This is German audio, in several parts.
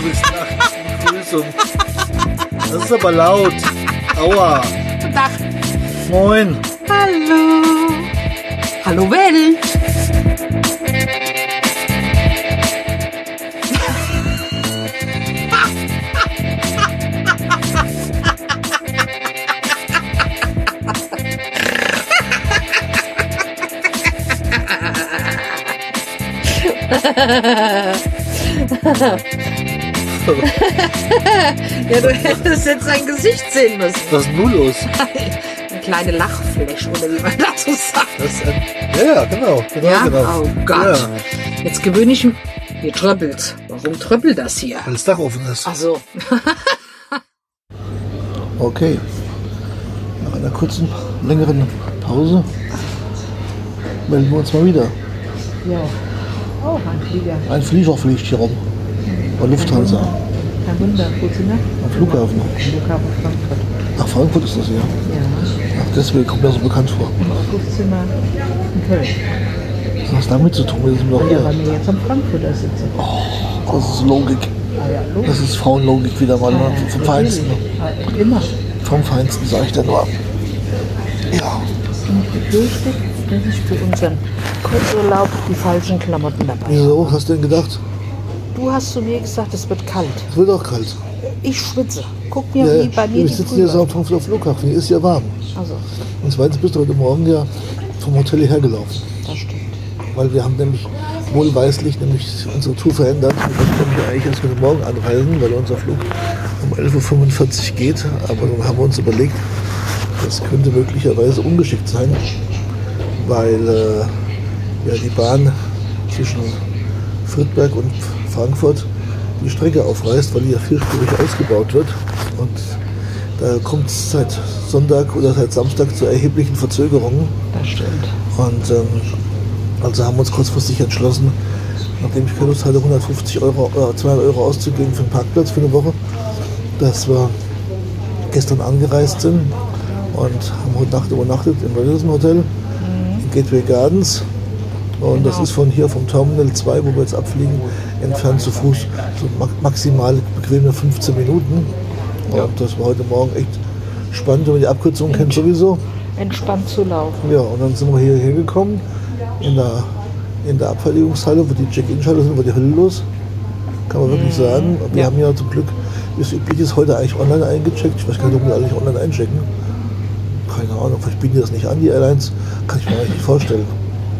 du bist nachts. Begrüßung. Das ist aber laut. Aua. Guten Tag. Moin. Hallo. Hallo Ja, du hättest jetzt sein Gesicht sehen müssen. Was ist nun los? Eine kleine Lachfläche, oder wie man dazu sagt. Das ja, ja, genau. genau, Ja? genau. Oh Gott. Ja, Jetzt gewöhne ich mich. Hier tröppelt. Warum tröppelt das hier? weil das Dach offen ist. Ach so. Okay. Nach einer kurzen, längeren Pause melden wir uns mal wieder. Ja. Oh, ein Flieger. Ein Flieger fliegt hier rum. Bei Lufthansa. Kein Wunder. Wo sind wir? Am Flughafen. Flughafen Frankfurt. Nach Frankfurt ist das hier. Ja. Ach, deswegen kommt mir so bekannt vor. Im August sind wir in Köln. Was hat das damit zu tun? Wir sind doch Ja, hier. weil wir jetzt am Frankfurter sitzen. Das ist Logik. Ah ja. Das ist Frauenlogik wieder mal. Ne? Vom Feinsten. Ah, Immer. Vom Feinsten, sag ich dir nur. Ja. Und ich befürchte, dass ich für unseren Kurzurlaub die falschen Klamotten dabei habe. Wieso? Hast du denn gedacht? Du hast zu mir gesagt, es wird kalt. Es wird auch kalt. Ich schwitze. Guck mir, Ja, wie bei mir wir die sitzen hier am Frankfurter Flughafen. Hier ist ja warm. Also, Und zweitens bist du heute Morgen ja vom Hotel hierher gelaufen. das stimmt. Weil wir haben nämlich wohlweislich nämlich unsere Tour verändert. Wir wollten nämlich eigentlich erst heute Morgen anreisen, weil unser Flug um 11.45 Uhr geht. Aber dann haben wir uns überlegt, das könnte möglicherweise ungeschickt sein, weil äh, ja, die Bahn zwischen Friedberg und Frankfurt die Strecke aufreißt, weil die ja vierspurig ausgebaut wird. Und da kommt es seit Sonntag oder seit Samstag zu erheblichen Verzögerungen. Das stimmt. Und ähm, also haben wir uns kurzfristig entschlossen, nachdem ich keine Lust hatte, 150 Euro, äh, 200 Euro auszugeben für einen Parkplatz für eine Woche, dass wir gestern angereist sind und haben heute Nacht übernachtet im Radisson Hotel in Gateway Gardens. Und das ist von hier, vom Terminal 2, wo wir jetzt abfliegen, entfernt zu Fuß so ma- maximal bequeme 15 Minuten. Und das war heute Morgen echt spannend, wenn man die Abkürzung kennt sowieso. Entspannt zu laufen. Ja, und dann sind wir hierher gekommen, in der, in der Abfertigungshalle, wo die Check-In-Schale sind, war die Hölle los. Kann man wirklich sagen. Wir Ja. haben ja zum Glück, wie es üblich ist, heute eigentlich online eingecheckt. Ich weiß gar nicht, ob wir eigentlich online einchecken. Keine Ahnung, vielleicht bieten die das nicht an, die Airlines. Kann ich mir eigentlich nicht vorstellen.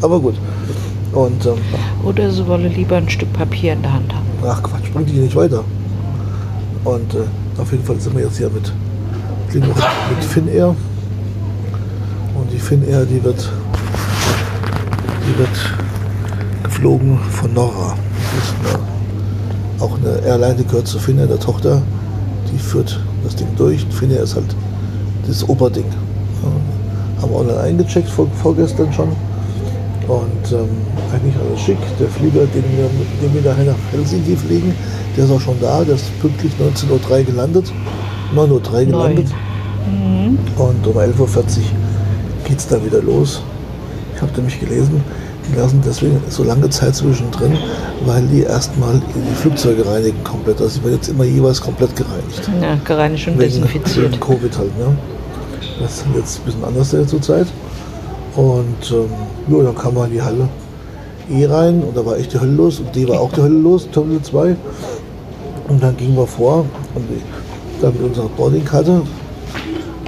Aber gut. Und ähm, Oder sie wollen lieber ein Stück Papier in der Hand haben. ach Quatsch, bringt die nicht weiter. Und äh, auf jeden Fall sind wir jetzt hier mit, mit Finnair. Und die Finnair, die wird, die wird geflogen von Norra. Das ist eine, auch eine Airline, die gehört zu Finnair, der Tochter. Die führt das Ding durch. Finnair ist halt das Oberding. Ja, haben wir online eingecheckt vor, vorgestern schon. Und ähm, eigentlich alles schick. Der Flieger, den wir, den wir nachher nach Helsinki fliegen, der ist auch schon da. Der ist pünktlich 19.03 Uhr gelandet. 9.03 Uhr gelandet. Und um 11.40 Uhr geht es dann wieder los. Ich habe nämlich gelesen, die lassen deswegen so lange Zeit zwischendrin, weil die erstmal die Flugzeuge reinigen komplett. Also sie werden jetzt immer jeweils komplett gereinigt. Ja, gereinigt und Wegen, desinfiziert. wegen Covid halt, ne? Das ist jetzt ein bisschen anders der zurzeit. Und ähm, ja, dann kam man in die Halle E rein und da war echt die Hölle los und D war auch die Hölle los, Terminal 2. Und dann gingen wir vor und dann mit unserer Boardingkarte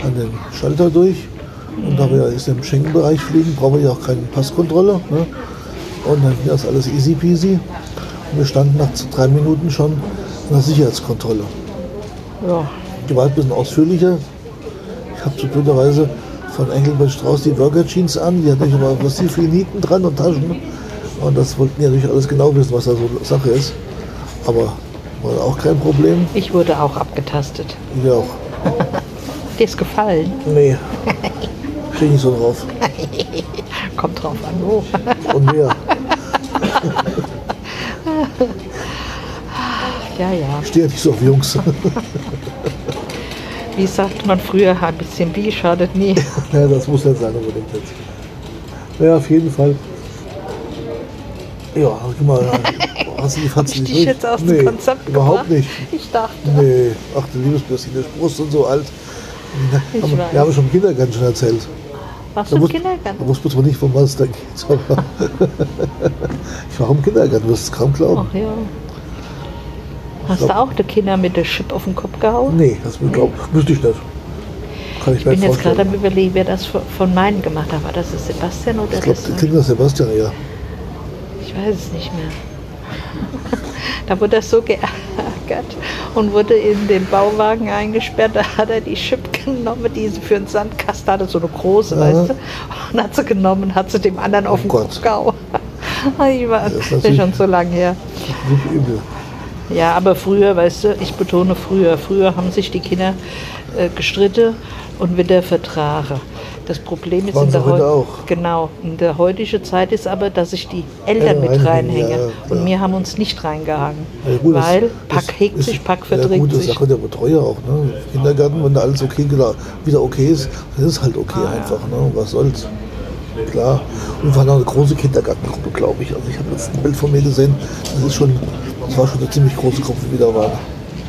an den Schalter durch. Und da wir ja jetzt im Schengen-Bereich fliegen, brauchen wir ja auch keine Passkontrolle. Ne? Und dann ging das alles easy peasy. Und wir standen nach drei Minuten schon an der Sicherheitskontrolle. Ja, Die war ein bisschen ausführlicher. Ich habe so blöderweise von Engelbert Strauß die Burger Jeans an. Die hatten aber massiv viele Nieten dran und Taschen. Und das wollten die natürlich alles genau wissen, was da so Sache ist. Aber war auch kein Problem. ich wurde auch abgetastet. Ich auch. Dir ist gefallen? Nee. Stehe nicht so drauf. Kommt drauf an, wo. Und mehr. Ja, ja. Stehe nicht so auf Jungs. Wie sagt man früher, ein bisschen Bi schadet nie. ja, das muss nicht sein unbedingt jetzt. Ja, auf jeden Fall Ja, guck mal, hast du die Hab Fatze ich nicht jetzt aus nee, dem Konzept überhaupt gebracht? nicht. Ich dachte, Nee, ach du liebes bisschen, der Brust und so alt. Ich haben, weiß. wir haben schon im Kindergarten schon erzählt. warst Da du im wus- Da Kindergarten? wusste man nicht, von was da geht. Aber ich war im Kindergarten, du wirst es kaum glauben. Ach ja. Hast du auch die Kinder mit der Chip auf den Kopf gehauen? Nee, das glaub, wüsste ich nicht. Kann ich, Ich bin jetzt gerade am überlegen, wer das von- meinen gemacht hat. War das der Sebastian oder Ich glaube, das? das klingt nach Sebastian, ja. Ich weiß es nicht mehr. da wurde er so geärgert und wurde in den Bauwagen eingesperrt. Da hat er die Chip genommen, die sie für einen Sandkasten hatte, so eine große, Ja. weißt du. Und hat sie genommen und hat sie dem anderen auf Oh den Gott. Kopf gehauen. Ich war, Das ist das ist schon so lange her. Nicht übel. Ja, aber früher, weißt du, ich betone früher, früher haben sich die Kinder äh, gestritten und wieder vertragen. Das Problem ist in der, auch. genau, in der heutigen Zeit ist aber, dass sich die Eltern Ja, mit reinhängen. ja, ja, und wir haben uns nicht reingehangen. Gut, das weil ist- Pack hegt ist- sich, Pack verdrängt gute sich. Sache der Betreuer auch. Ne? Kindergarten, wenn da alles okay wieder, okay ist, dann ist es halt okay Ah, einfach. Ne? Was soll's. Klar. Und wir waren auch eine große Kindergartengruppe, glaube ich. Also ich habe jetzt ein Bild von mir gesehen. Das ist schon, das war schon eine ziemlich große Gruppe, wie da waren.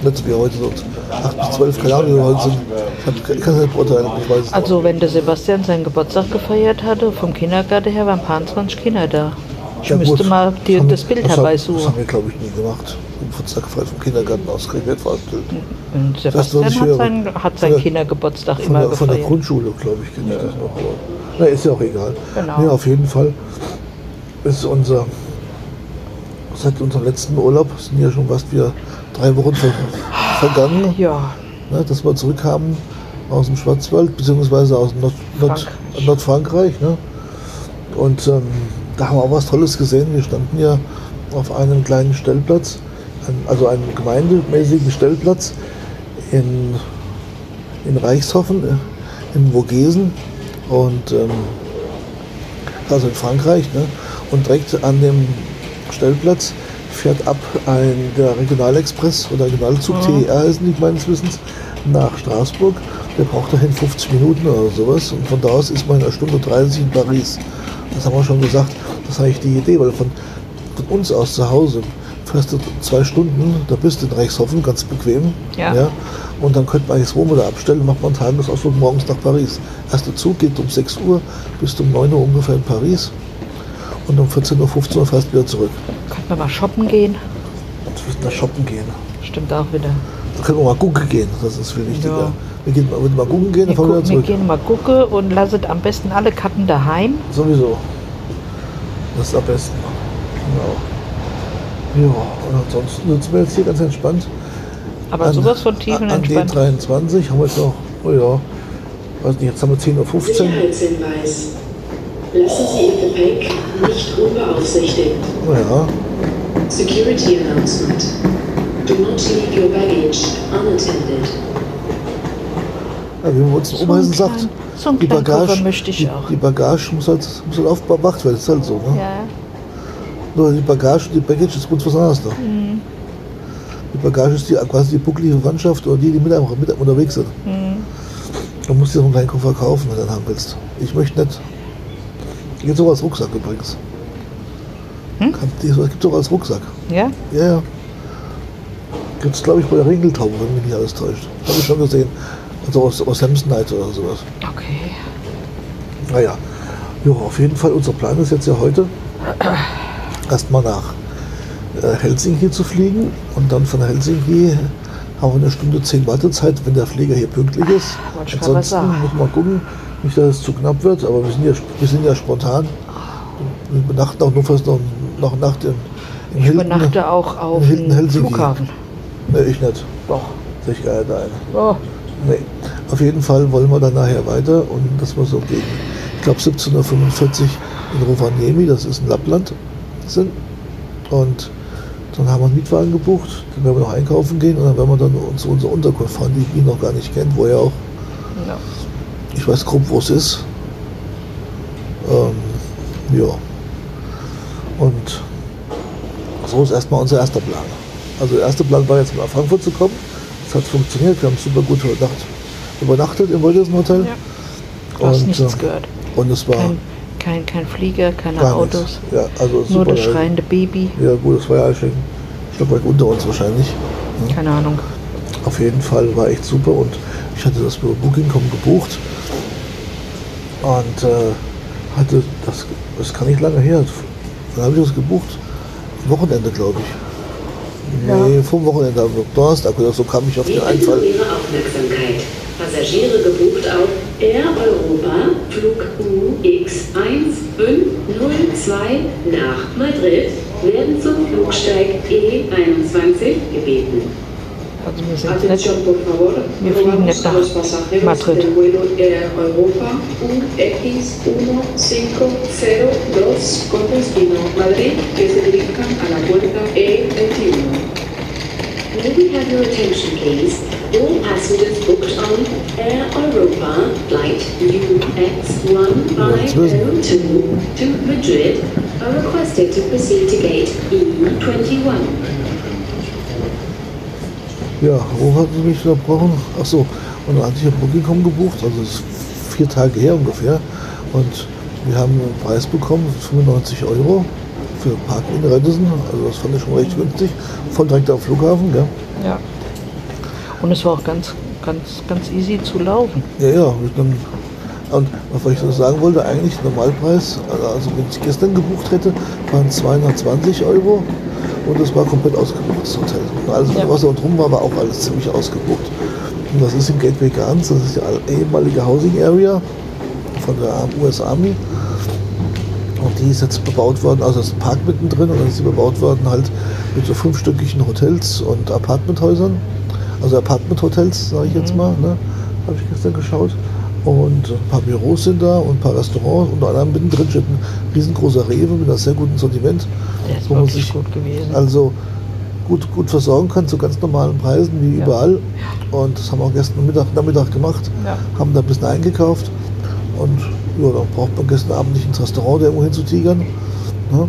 Nicht so wie heute so 8 bis 12, keine Ahnung, wie wir heute sind. Ich hab- kann es nicht beurteilen, ich weiß es Also wenn der Sebastian seinen Geburtstag gefeiert hatte, vom Kindergarten her waren ein paar 20 Kinder da. Ich Ja, müsste gut. mal dir haben- das Bild das haben- Das herbeisuchen. haben wir, glaube ich, nie gemacht. Geburtstag frei vom Kindergarten aus, Das, was Sebastian ich hat seinen, hat seinen der- Kindergeburtstag immer der, von der gefeiert. Grundschule, glaube ich, kenne ich das noch. Na, ist ja auch egal. Genau. Nee, auf jeden Fall ist unser, seit unserem letzten Urlaub, sind ja schon fast wieder drei Wochen ver vergangen, Ja, ne, dass wir zurückkamen aus dem Schwarzwald, beziehungsweise aus Nord Nord Frankreich. Nordfrankreich. Ne? Und ähm, da haben wir auch was Tolles gesehen. Wir standen ja auf einem kleinen Stellplatz, also einem gemeindemäßigen Stellplatz in, in Reichshofen, äh, in Vogesen und ähm, also in Frankreich. Ne? Und direkt an dem Stellplatz fährt ab ein der Regionalexpress oder Regionalzug TER heißen die meines Wissens nach Straßburg. Der braucht dahin 50 Minuten oder sowas und von da aus ist man in einer Stunde 30 in Paris. Das haben wir schon gesagt. Das ist eigentlich die Idee, weil von, von uns aus zu Hause fährst du zwei Stunden, da bist du in Reichshofen, ganz bequem. Ja. Und dann könnte man eigentlich das Wohnmobil da abstellen, macht man einen Tagesausflug morgens nach Paris. Erster Zug geht um 6 Uhr, bis um 9 Uhr ungefähr in Paris. Und um 14.15 Uhr fährst du wieder zurück. könnten wir mal shoppen gehen. Jetzt müssen wir shoppen gehen. Stimmt auch wieder. Da können wir mal gucken gehen, das ist viel wichtiger. Ja. Wir gehen mal, mal gucken gehen, dann Wir, fahren wir wieder gucken, wir zurück. gehen mal gucken und lasset am besten alle Karten daheim. Sowieso. Das ist am besten. Genau. Ja, und ansonsten sitzen wir jetzt hier ganz entspannt. Aber An- sowas von an- tiefenentspannt. An D23 haben wir jetzt noch, oh ja, weiß nicht, jetzt haben wir 10.15 Uhr. Sicherheitshinweis. Lassen Sie Ihr Gepäck nicht unbeaufsichtigt. Naja, Security announcement. Do not leave your baggage unattended. ja, wie man uns So einen sagt, so die Bagage, Koffer möchte ich die, auch. die Bagage muss halt, muss halt aufbewacht werden, das ist halt so. Ne? Ja, Nur die Bagage, die Baggage ist uns was anderes. Ne? Mhm. Die Bagage ist die, quasi die bucklige Verwandtschaft oder die, die mit einem, mit einem unterwegs sind. Mhm. Du musst dir so einen kleinen Koffer kaufen, wenn du den haben willst. Ich möchte nicht. Gibt es auch als Rucksack übrigens. Hm? Kann, die, das gibt es auch als Rucksack. ja? Ja, ja. Gibt es, glaube ich, bei der Ringeltaube, wenn mich nicht alles täuscht. Habe ich schon gesehen. Also aus, aus Samsonite oder sowas. Okay. Naja, ja, auf jeden Fall, unser Plan ist jetzt ja heute erstmal nach äh, Helsinki zu fliegen und dann von Helsinki haben wir eine Stunde zehn Wartezeit, wenn der Flieger hier pünktlich ist. gerade Ansonsten muss man gucken, nicht, dass es zu knapp wird, aber wir sind ja, wir sind ja spontan. Wir übernachten auch nur fast noch, noch Nacht im, im Ich Hilton. übernachte auch auf dem. Flughafen. Nee, ich nicht. Doch. Ich gar nicht ein. Oh, Nee. Auf jeden Fall wollen wir dann nachher weiter und dass wir so gegen, ich glaube 17.45 Uhr in Rovaniemi, das ist in Lappland, sind. Und dann haben wir einen Mietwagen gebucht, dann werden wir noch einkaufen gehen und dann werden wir dann zu unserer Unterkunft fahren, die ich ihn noch gar nicht kennt, wo er auch, ja. ich weiß grob, wo es ist. Ähm, ja. Und so ist erstmal unser erster Plan. Also der erste Plan war jetzt nach Frankfurt zu kommen. Das hat funktioniert, wir haben super gut übernacht, übernachtet im Wolgesen Hotel. Ja. Du hast Und, nichts äh, gehört. Und es war, Kein, Kein, kein Flieger, keine Gar Autos. nichts. Ja, also Nur super. das geil. schreiende Baby. Ja gut, das war ja schon ein Stockwerk unter uns wahrscheinlich. Keine Ahnung. Auf jeden Fall war echt super und ich hatte das über Booking.com gebucht und äh, hatte das, das kann nicht lange her. Dann habe ich das gebucht, Wochenende glaube ich. Nee, vom Wochenende, am Donnerstag oder so kam ich auf den Einfall. Ihre Aufmerksamkeit. Passagiere gebucht auf Air Europa Flug UX1502 nach Madrid werden zum Flugsteig E21 gebeten. Also wir sind nicht. Wir fliegen nicht nach Madrid. Europa UX1502 con destino Madrid que se dirijan a la puerta E21. May we have your attention, please? All passengers booked on Air UX150 to Madrid are requested to proceed to gate E21. Ja, wo hat sie mich unterbrochen? Ach so, und dann hatte ich auf Booking.com gebucht, also ist vier Tage her ungefähr. Und wir haben einen Preis bekommen, 95 Euro für Parken in Redison. Also das fand ich schon recht günstig. Voll direkt am Flughafen, gell? Ja. Und es war auch ganz, ganz, ganz easy zu laufen. Ja, ja. Dann, und was ich noch sagen wollte, eigentlich Normalpreis, also wenn ich gestern gebucht hätte, waren 220 Euro und es war komplett ausgebucht, das Hotel. Und alles, Ja. was da drum war, war auch alles ziemlich ausgebucht. Und das ist in Gateway Gardens, das ist die ehemalige Housing Area von der US Army. Und die ist jetzt bebaut worden, also ist ein Park mittendrin und dann ist sie bebaut worden halt mit so fünfstöckigen Hotels und Apartmenthäusern. Also Apartmenthotels, sage ich jetzt mal, ne? habe ich gestern geschaut. Und ein paar Büros sind da und ein paar Restaurants. Unter anderem mittendrin steht ein riesengroßer Rewe mit einem sehr guten Sortiment. Der ist wo man sich gut gewesen. also gut, gut versorgen kann zu ganz normalen Preisen wie Ja. überall. Und das haben wir auch gestern Mittag, Nachmittag gemacht. Ja. Haben da ein bisschen eingekauft. Und ja, dann braucht man gestern Abend nicht ins Restaurant irgendwo hinzutigern. Ne?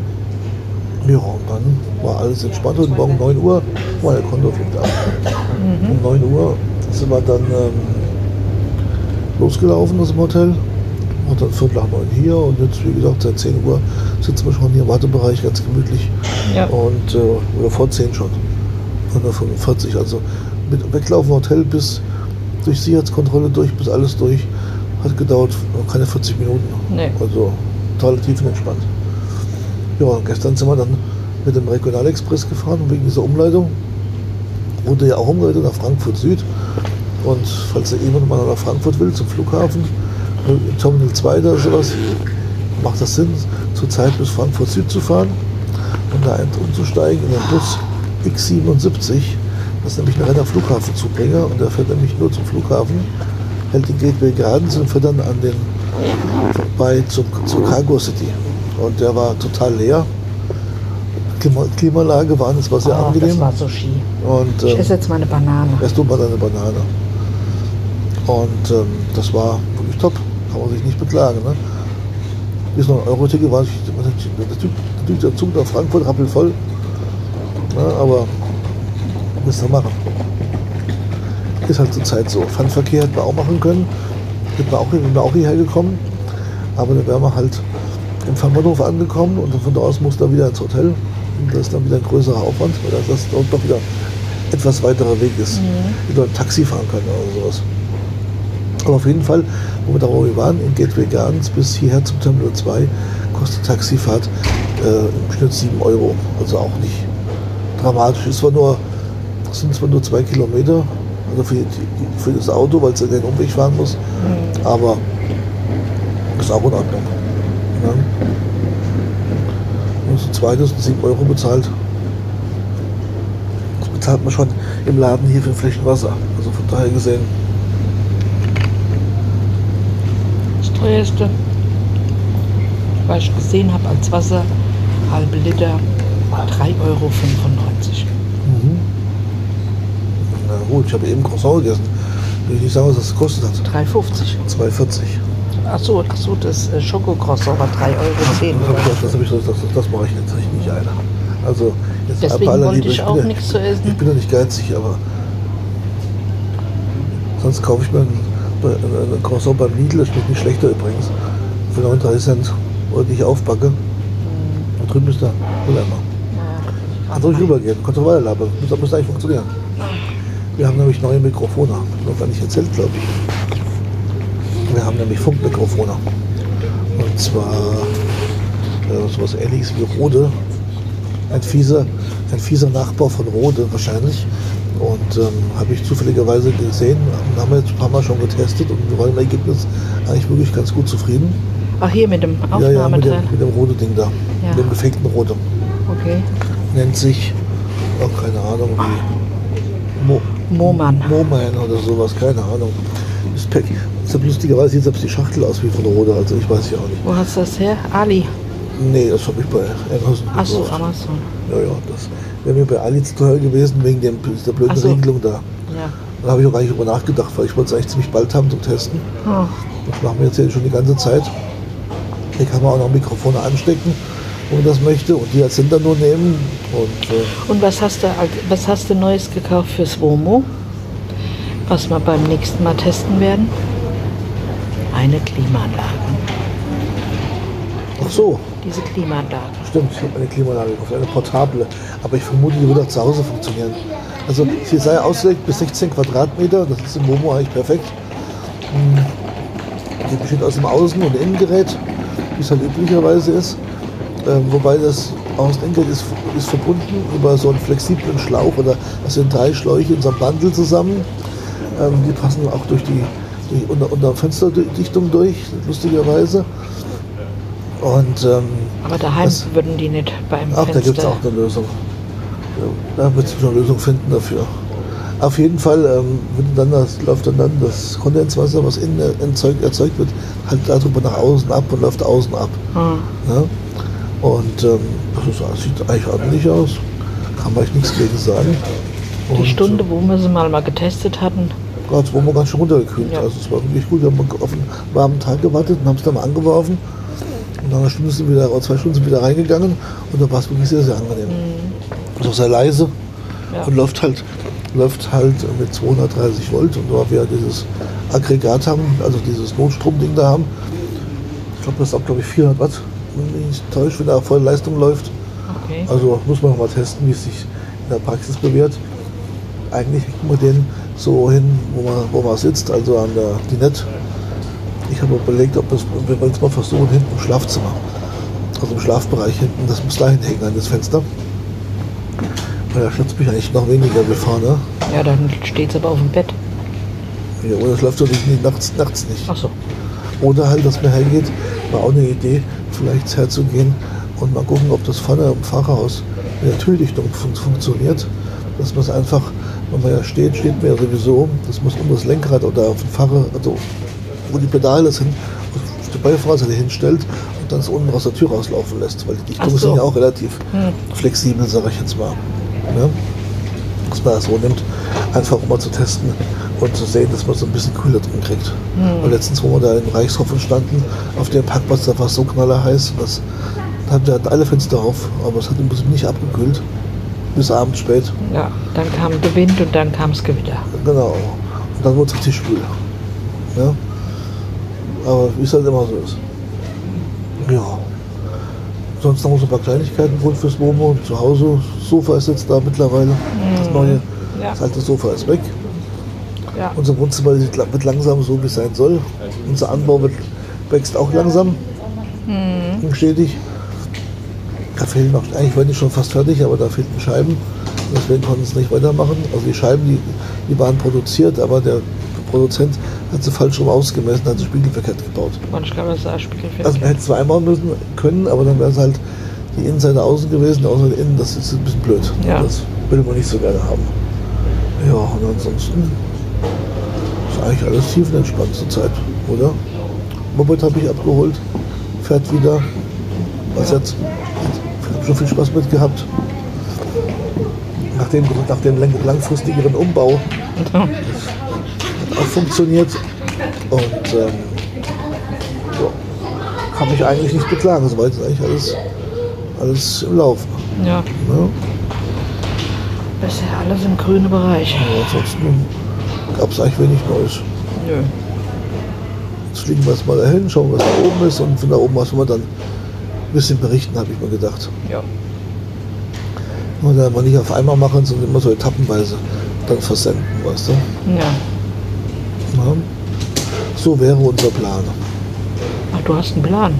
Ja, und dann war alles entspannt. Heute Morgen 9 Uhr war der Konto fliegt ab. Um 9 Uhr sind wir dann ähm, losgelaufen aus dem Hotel. Und dann Viertel nach neun hier und jetzt, wie gesagt, seit 10 Uhr sitzen wir schon hier im Wartebereich ganz gemütlich. Ja. Und, äh, oder vor 10 schon. Oder 45. Also mit Weglaufen Hotel bis durch Sicherheitskontrolle durch, bis alles durch, hat gedauert noch keine 40 Minuten. Nee. Also total tiefenentspannt. Ja, und gestern sind wir dann mit dem Regionalexpress gefahren wegen dieser Umleitung. Wurde ja auch umgeleitet nach Frankfurt Süd. Und falls ihr jemand mal nach Frankfurt will, zum Flughafen, im Terminal 2 oder sowas, macht das Sinn, zur Zeit bis Frankfurt Süd zu fahren und da umzusteigen in den Bus X77. Das ist nämlich ein reiner Flughafenzubringer und der fährt nämlich nur zum Flughafen, hält den Gateway Gardens und fährt dann an den vorbei zum, zur Cargo City. Und der war total leer. Klima, Klimaanlage war, das war sehr Oh, angenehm. das war so ski. Und Ich ähm, esse jetzt mal eine Banane. erst du mal deine Banane. Und ähm, das war wirklich top. Kann man sich nicht beklagen. Ne? Bis noch ein Euro-Ticket war ich, natürlich der Zug nach Frankfurt rappelvoll. Ne? Aber müssen wir machen. Ist halt zur Zeit so. Fernverkehr hätten wir auch machen können. Hätten wir auch, wären wir auch hierher gekommen. Aber dann wären wir halt im Fernbahnhof angekommen und von da aus musste er wieder ins Hotel. Und das ist dann wieder ein größerer Aufwand, weil das dort doch wieder etwas weiterer Weg ist. Mhm. Wieder ein Taxi fahren können oder sowas. Aber auf jeden Fall, wo wir da waren, in Gateway Gardens bis hierher zum Terminal 2, kostet Taxifahrt äh, im Schnitt 7 Euro. Also auch nicht dramatisch. Es war nur, sind zwar nur zwei Kilometer, also für, für das Auto, weil es ja den Umweg fahren muss, aber ist auch in Ordnung. Ja. Und zu zweit ist 7 Euro bezahlt. Das bezahlt man schon im Laden hier für ein Flächen Wasser. Also von daher gesehen, Teuerste, was ich gesehen habe als Wasser, halbe Liter, 3,95 Euro. na gut, ich habe eben Croissant gegessen. Will ich nicht sagen, was das gekostet hat. 3,50. 2,40. Achso, ach so, das äh, Schokocroissant war 3,10 Euro. Das, hab ich, das, ich, das, das, mache ich jetzt nicht ein. Also, jetzt Deswegen wollte Liebe, ich auch bin ja- nichts zu essen. Ich bin ja nicht geizig, aber sonst kaufe ich mir ein, ein, ein Croissant beim Lidl, schmeckt nicht schlechter übrigens. Für 39 Cent. oder die ich aufbacke. Da drüben ist der Mülleimer. Kannst ruhig rübergehen, weiter labern. Das müsste eigentlich funktionieren. Wir haben nämlich neue Mikrofone. Noch gar nicht erzählt, glaube ich. Wir haben nämlich Funkmikrofone. Und zwar äh, sowas ähnliches wie Rode. Ein fieser, ein fieser Nachbau von Rode wahrscheinlich. Und ähm, habe ich zufälligerweise gesehen, haben wir jetzt ein paar Mal schon getestet und wir waren im Ergebnis eigentlich wirklich ganz gut zufrieden. Ach, hier mit dem Ja, ja, mit dem, Aufnahmeteil. mit dem Rode-Ding da. Ja. Mit dem gefakten Rode. Okay. Nennt sich, auch keine Ahnung, wie. Mo Moman. Moman oder sowas, keine Ahnung. Das Pack. Deshalb lustigerweise sieht selbst die Schachtel aus wie von Rode, also ich weiß ja auch nicht. Wo hast du das her? Ali. Nee, das habe ich bei Amazon Achso. Amazon. Ja, ja, das wäre mir bei Ali zu teuer gewesen, wegen dem, der blöden so. Regelung da. Ja. Da habe ich auch gar nicht drüber nachgedacht, weil ich wollte es eigentlich ziemlich bald haben zum Testen. Oh. Das machen wir jetzt hier schon die ganze Zeit. Hier kann man auch noch Mikrofone anstecken, wenn man das möchte, und die als nur nehmen. Und äh, Und was hast du, was hast du Neues gekauft fürs Womo? Was wir beim nächsten Mal testen werden? Eine Klimaanlage. ach so, Diese Klimaanlage. Stimmt, ich habe eine Klimaanlage gekauft, eine portable. Aber ich vermute, die wird auch zu Hause funktionieren. Also sie sei ausgelegt bis 16 Quadratmeter, das ist im Momo eigentlich perfekt. Hm, Die besteht aus dem Außen- und Innengerät, wie es halt üblicherweise ist. Ähm, wobei das Außen- und Innengerät ist, ist verbunden über so einen flexiblen Schlauch oder das sind drei Schläuche in so einem Bundle zusammen. Ähm, die passen auch durch die, durch, unter, unter Fensterdichtung durch, lustigerweise. Und ähm, Aber daheim Das- würden die nicht beim Ach, da gibt es Fenster. auch eine Lösung. Ja, Da wird es eine Lösung finden dafür. Auf jeden Fall ähm, dann das, läuft dann, dann das Kondenswasser, was innen erzeugt, erzeugt wird, halt darüber nach außen ab und läuft außen ab. Hm. Ja? Und ähm, das sieht eigentlich ordentlich aus. Kann man eigentlich nichts gegen sagen. Die Und, Stunde, wo wir sie mal, mal getestet hatten, Äh, Gott, wo wir ganz schön runtergekühlt. Ja. Also es war wirklich gut. Wir haben auf einen warmen Tag gewartet und haben es dann mal angeworfen. Und nach einer Stunde sind wieder, zwei Stunden sind wieder reingegangen und da war es wirklich sehr, sehr angenehm. Ist auch sehr leise Mhm. Ja. und läuft halt, läuft halt mit 230 Volt. Und da wir dieses Aggregat haben, also dieses Notstromding da haben, ich glaube, das ist auch, glaube ich, 400 Watt, wenn mich nicht täuscht, wenn auf volle Leistung läuft. okay. Also muss man mal testen, wie es sich in der Praxis bewährt. Eigentlich hängt man den so hin, wo man, wo man sitzt, also an der Dinette. Ich habe überlegt, ob das, wir wollen es mal versuchen, hinten im Schlafzimmer. Also im Schlafbereich hinten, das muss dahin hängen an das Fenster. Weil da schützt mich eigentlich noch weniger wie vorne. Ja, dann steht es aber auf dem Bett. Ja, oder es läuft doch nicht, nachts, nachts nicht. Ach so. Oder halt, dass man hergeht, war auch eine Idee, vielleicht herzugehen und mal gucken, ob das vorne im Fahrerhaus mit der Türdichtung fun funktioniert. Dass man es einfach, wenn man ja steht, steht man ja sowieso, dass man es um das Lenkrad oder auf den Fahrer, also wo die Pedale sind, auf die Beifahrerseite hinstellt und dann es unten aus der Tür rauslaufen lässt. Weil die Dichtungen so. sind ja auch relativ Hm. flexibel, sage ich jetzt mal. Ja? Dass man das so nimmt, einfach um mal zu testen und zu sehen, dass man so ein bisschen kühler drin kriegt. Hm. Und letztens, wo wir da in Reichshofen standen, auf dem Parkplatz, da war es so knallerheiß, was, da hatten wir hatten alle Fenster auf, aber es hat ein bisschen nicht abgekühlt. Bis abends spät. Ja, dann kam der Wind und dann kam das Gewitter. Genau. Und dann wurde es richtig schwül. Ja? Aber wie es halt immer so ist. Ja. Sonst noch so ein paar Kleinigkeiten wohl fürs Momo. Zu Hause, Sofa ist jetzt da mittlerweile. Das neue, Ja. das alte Sofa ist weg. Ja. Unser Wohnzimmer wird langsam so, wie es sein soll. Unser Anbau wird, wächst auch langsam. Und stetig. Da fehlen noch, eigentlich waren die schon fast fertig, aber da fehlten Scheiben. Deswegen konnten sie nicht weitermachen. Also die Scheiben, die, die waren produziert, aber der Produzent hat sie falsch rum ausgemessen, hat sie spiegelverkehrt gebaut. Das ist ein Spiegelfeld. Also man hätte es einbauen müssen können, aber dann wäre es halt die Innenseite außen gewesen, außer die Innen, das ist ein bisschen blöd. Ja. Das will man nicht so gerne haben. Ja, und ansonsten ist eigentlich alles tiefenentspannt zur Zeit, oder? Moped habe ich abgeholt, fährt wieder. Was jetzt? Ich habe schon viel Spaß mit gehabt. Nach dem, nach dem lang- langfristigeren Umbau auch funktioniert. Und ähm, ja, kann mich eigentlich nicht beklagen. Soweit ist eigentlich alles, alles im Laufen. Ja, Ne? bisher alles im grünen Bereich. Aber ansonsten gab es eigentlich wenig Neues. Nö. Jetzt fliegen wir jetzt mal dahin, schauen, was da oben ist und von da oben aus wollen wir dann ein bisschen berichten, habe ich mir gedacht. Ja. Und dann mal nicht auf einmal machen, sondern immer so etappenweise dann versenden, weißt du? Ja. Ja. So wäre unser Plan. Ach, du hast einen Plan.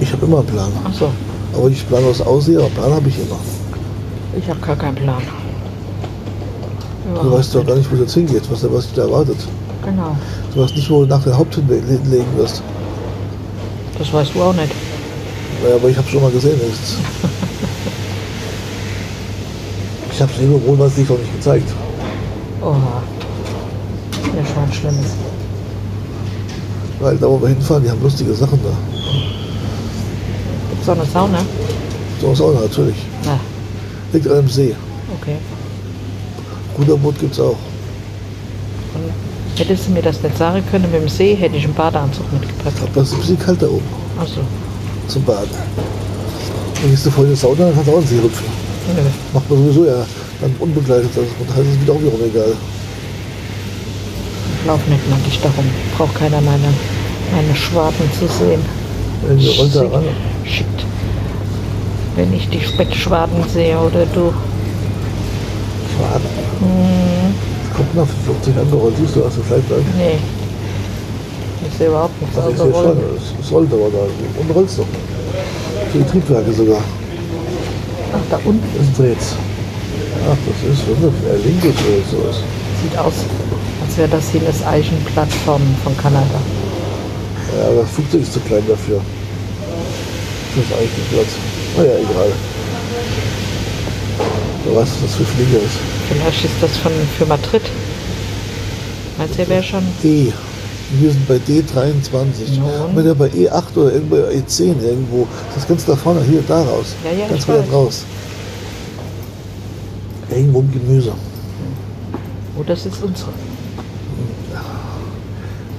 Ich habe immer einen Plan. Ach so. Aber ich plane was aussehe, aber Plan habe ich immer. Ich habe gar keinen Plan. Du Überhaupt weißt doch gar nicht, wo das hingeht, was, was dich da erwartet. Genau. Du weißt nicht, wo du nach der Haupt hinlegen wirst. Das weißt du auch nicht. Naja, aber ich habe schon mal gesehen. Ist. Ich habe es nur wohl was nicht noch nicht gezeigt. Oha. Ja, schon Schlimmes. Weil da, wo wir hinfahren, die haben lustige Sachen da. Gibt's auch eine Sauna? So was auch natürlich. Na, Liegt an einem See. okay. Ruderboot gibt es auch. Und hättest du mir das nicht sagen können mit dem See, hätte ich einen Badeanzug mitgebracht. glaube, das ist ein bisschen kalt da oben Ach so. zum Baden. Dann gehst du vorhin in die Sauna, dann kannst du auch einen See rüpfen. Nö. Macht man sowieso ja dann unbegleitet. Also von daher ist es wieder auch wiederum egal. Ich laufe nicht mal dich darum. Braucht keiner meine, meine Schwaden zu sehen. Schick- ran. Schickt. Wenn ich die Speckschwaden sehe oder du. Schwaden. Hm, Kommt nach 50 angerollt, siehst du, hast du vielleicht gleich. nee. Ich sehe überhaupt nichts Also ich sehe schon, es, rollt aber da. Und rollt doch. Für die Triebwerke sogar. Ach, da unten Das dreht. Ach, das ist, das? Ein Lingus oder sowas. sieht aus, wäre das hier das Eichenblatt von, Kanada. Ja, aber das Flugzeug ist zu klein dafür. Für das Eichenblatt. Naja, egal. Du weißt, was das für Flieger ist. Vielleicht ist das von, für Madrid. Meinst du, er wäre schon? E. Wir sind bei D23. Nun. Wenn er bei E8 oder irgendwo bei E10 irgendwo, das ist ganz da vorne, hier, da raus. Ja, ja, ganz weit raus. Irgendwo im Gemüse. Oh, das ist unsere.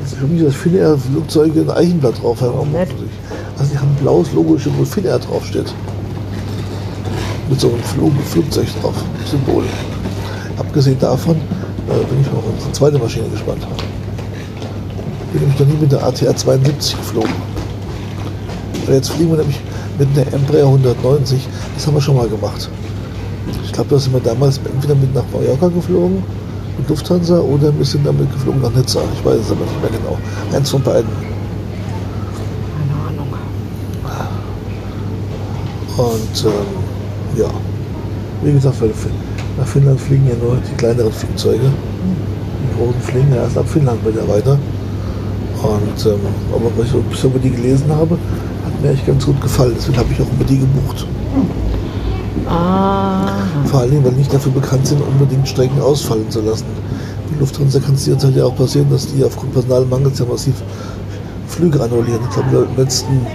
Ist irgendwie das Finnair Flugzeuge ein Eichenblatt drauf haben. Also die haben ein blaues Logo, wo Finnair draufsteht. Mit so einem Flug, Flugzeug drauf, Symbol. Abgesehen davon äh, bin ich noch auf unsere zweite Maschine gespannt. Bin nämlich noch nie mit der ATR 72 geflogen. Weil Jetzt fliegen wir nämlich mit der Embraer 190. Das haben wir schon mal gemacht. Ich glaube, da sind wir damals entweder mit nach Mallorca geflogen, mit Lufthansa, oder wir sind damit geflogen nach Nizza. Ich weiß es aber nicht mehr genau. Eins von beiden. Keine Ahnung. Und ähm, ja, wie gesagt, weil nach Finnland fliegen ja nur die kleineren Flugzeuge. Die großen fliegen ja erst ab Finnland wieder weiter. Und ähm, aber was ich so über die gelesen habe, hat mir echt ganz gut gefallen. Deswegen habe ich auch über die gebucht. Ah, Vor allem, weil nicht dafür bekannt sind, unbedingt Strecken ausfallen zu lassen. Die Lufthansa kann es derzeit ja auch passieren, dass die aufgrund Personalmangels ja massiv Flüge annullieren. Ich glaube, am letzten,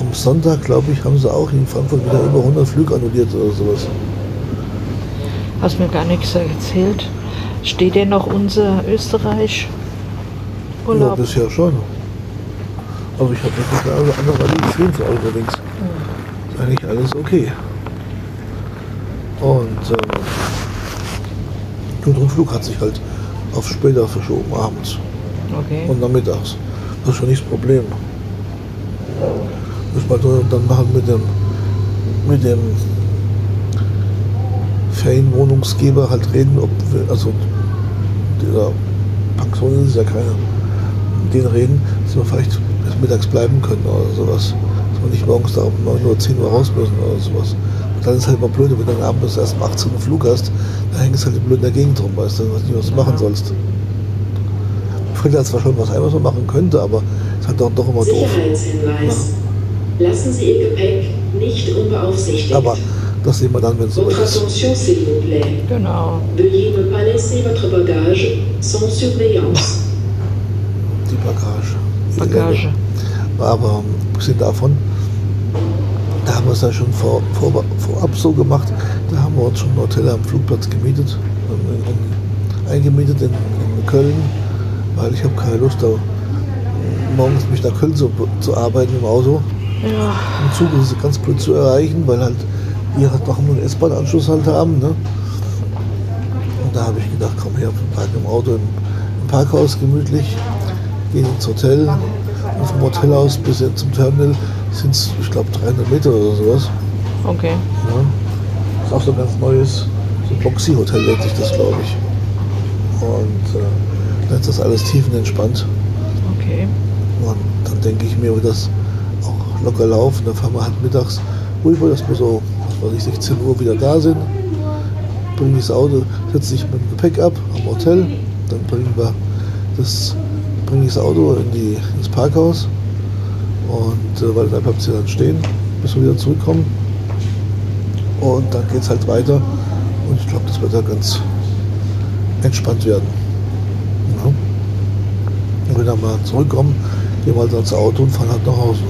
am Sonntag, glaube ich, haben sie auch in Frankfurt wieder über 100 Flüge annulliert oder sowas. hast mir gar nichts erzählt. Steht denn noch unser Österreich Ja, Urlaub? bisher schon. Aber ich habe jetzt eine andere, geschrieben für allerdings. Ist eigentlich alles okay. Und nur der Rückflug hat sich halt auf später verschoben, abends okay. und nachmittags. Das ist schon nicht das Problem. Müssen wir dann machen mit dem, mit dem Ferienwohnungsgeber halt reden, ob wir, also dieser Pension ist ja keine, mit denen reden, dass wir vielleicht bis mittags bleiben können oder sowas. Dass wir nicht morgens da um 9 Uhr, 10 Uhr raus müssen oder sowas. Dann ist halt mal blöd, wenn du dann abends erst um 18 Uhr Flug hast, da hängst du halt blöd in der Gegend rum, weißt du, was nicht, was du machen sollst. Fällt da zwar schon was ein, was man machen könnte, aber ist halt doch, doch immer doof. Sicherheitshinweis. Lassen Sie Ihr Gepäck nicht unbeaufsichtigt. Aber das sehen wir dann, wenn es soweit Votre ist. Genau. Veuillez ne pas laisser votre bagage sans surveillance. Die Bagage. Bagage. Aber ähm, abgesehen davon, da haben wir es ja schon vor, vor, vorab so gemacht. Da haben wir uns schon ein Hotel am Flugplatz gemietet, in, in, eingemietet in, in Köln, weil ich habe keine Lust, da morgens mich nach Köln zu, zu arbeiten im Auto. Ja, Im Zug ist es ganz blöd zu erreichen, weil halt wir halt noch einen S-Bahn-Anschluss halt haben. Ne? Und da habe ich gedacht, komm her, parken im Auto im, im Parkhaus gemütlich, gehen ins Hotel und vom Hotel aus bis zum Terminal sind es, ich glaube, 300 Meter oder sowas. Okay. Ja. Ist auch so ein ganz neues, so Boxy-Hotel nennt sich das, glaube ich. Und äh, dann ist das alles tiefenentspannt. Okay. Und dann denke ich mir, wird das auch locker laufen. Dann fahren wir halt mittags rüber, dass wir so, was weiß ich, 16 Uhr wieder da sind. Bringen das Auto, setze ich mit dem Gepäck ab am Hotel. Dann bringen wir das, bringe ich das Auto in die, ins Parkhaus. Und äh, weil da bleibt sie dann stehen, bis wir wieder zurückkommen. Und dann geht es halt weiter. Und ich glaube, das wird da ganz entspannt werden. Ja. Und wenn wir dann mal zurückkommen, gehen wir halt ans Auto und fahren halt nach Hause.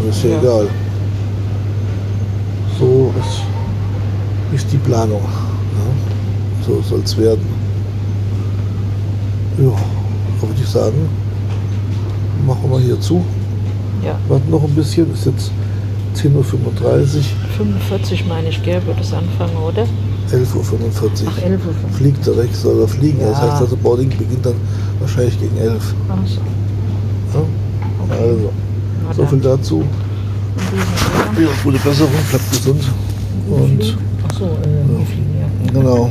Und ist ja, Ja. egal. So ist, ist die Planung. Ja? So soll es werden. Ja, da würde ich sagen, machen wir hier zu. Ja. Warten noch ein bisschen, ist jetzt 10.35 Uhr, 45 meine ich, gell, wird es anfangen, oder? 11.45 Uhr. Ach, 11 Uhr. Fliegt direkt, soll er fliegen. Das Ja. heißt also, Boarding beginnt dann wahrscheinlich gegen 11. Ach so. Ja? Also, Na so dann. viel dazu. Ja, gute Besserung, bleibt gesund. Und Ach so, äh, wir fliegen ja. genau, Oh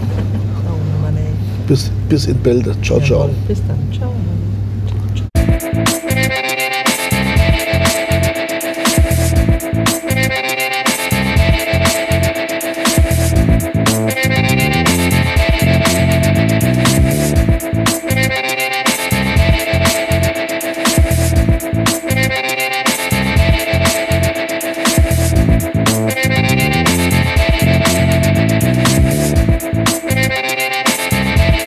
bis, bis in Bälde. Ciao, ciao. Bis dann. Ciao.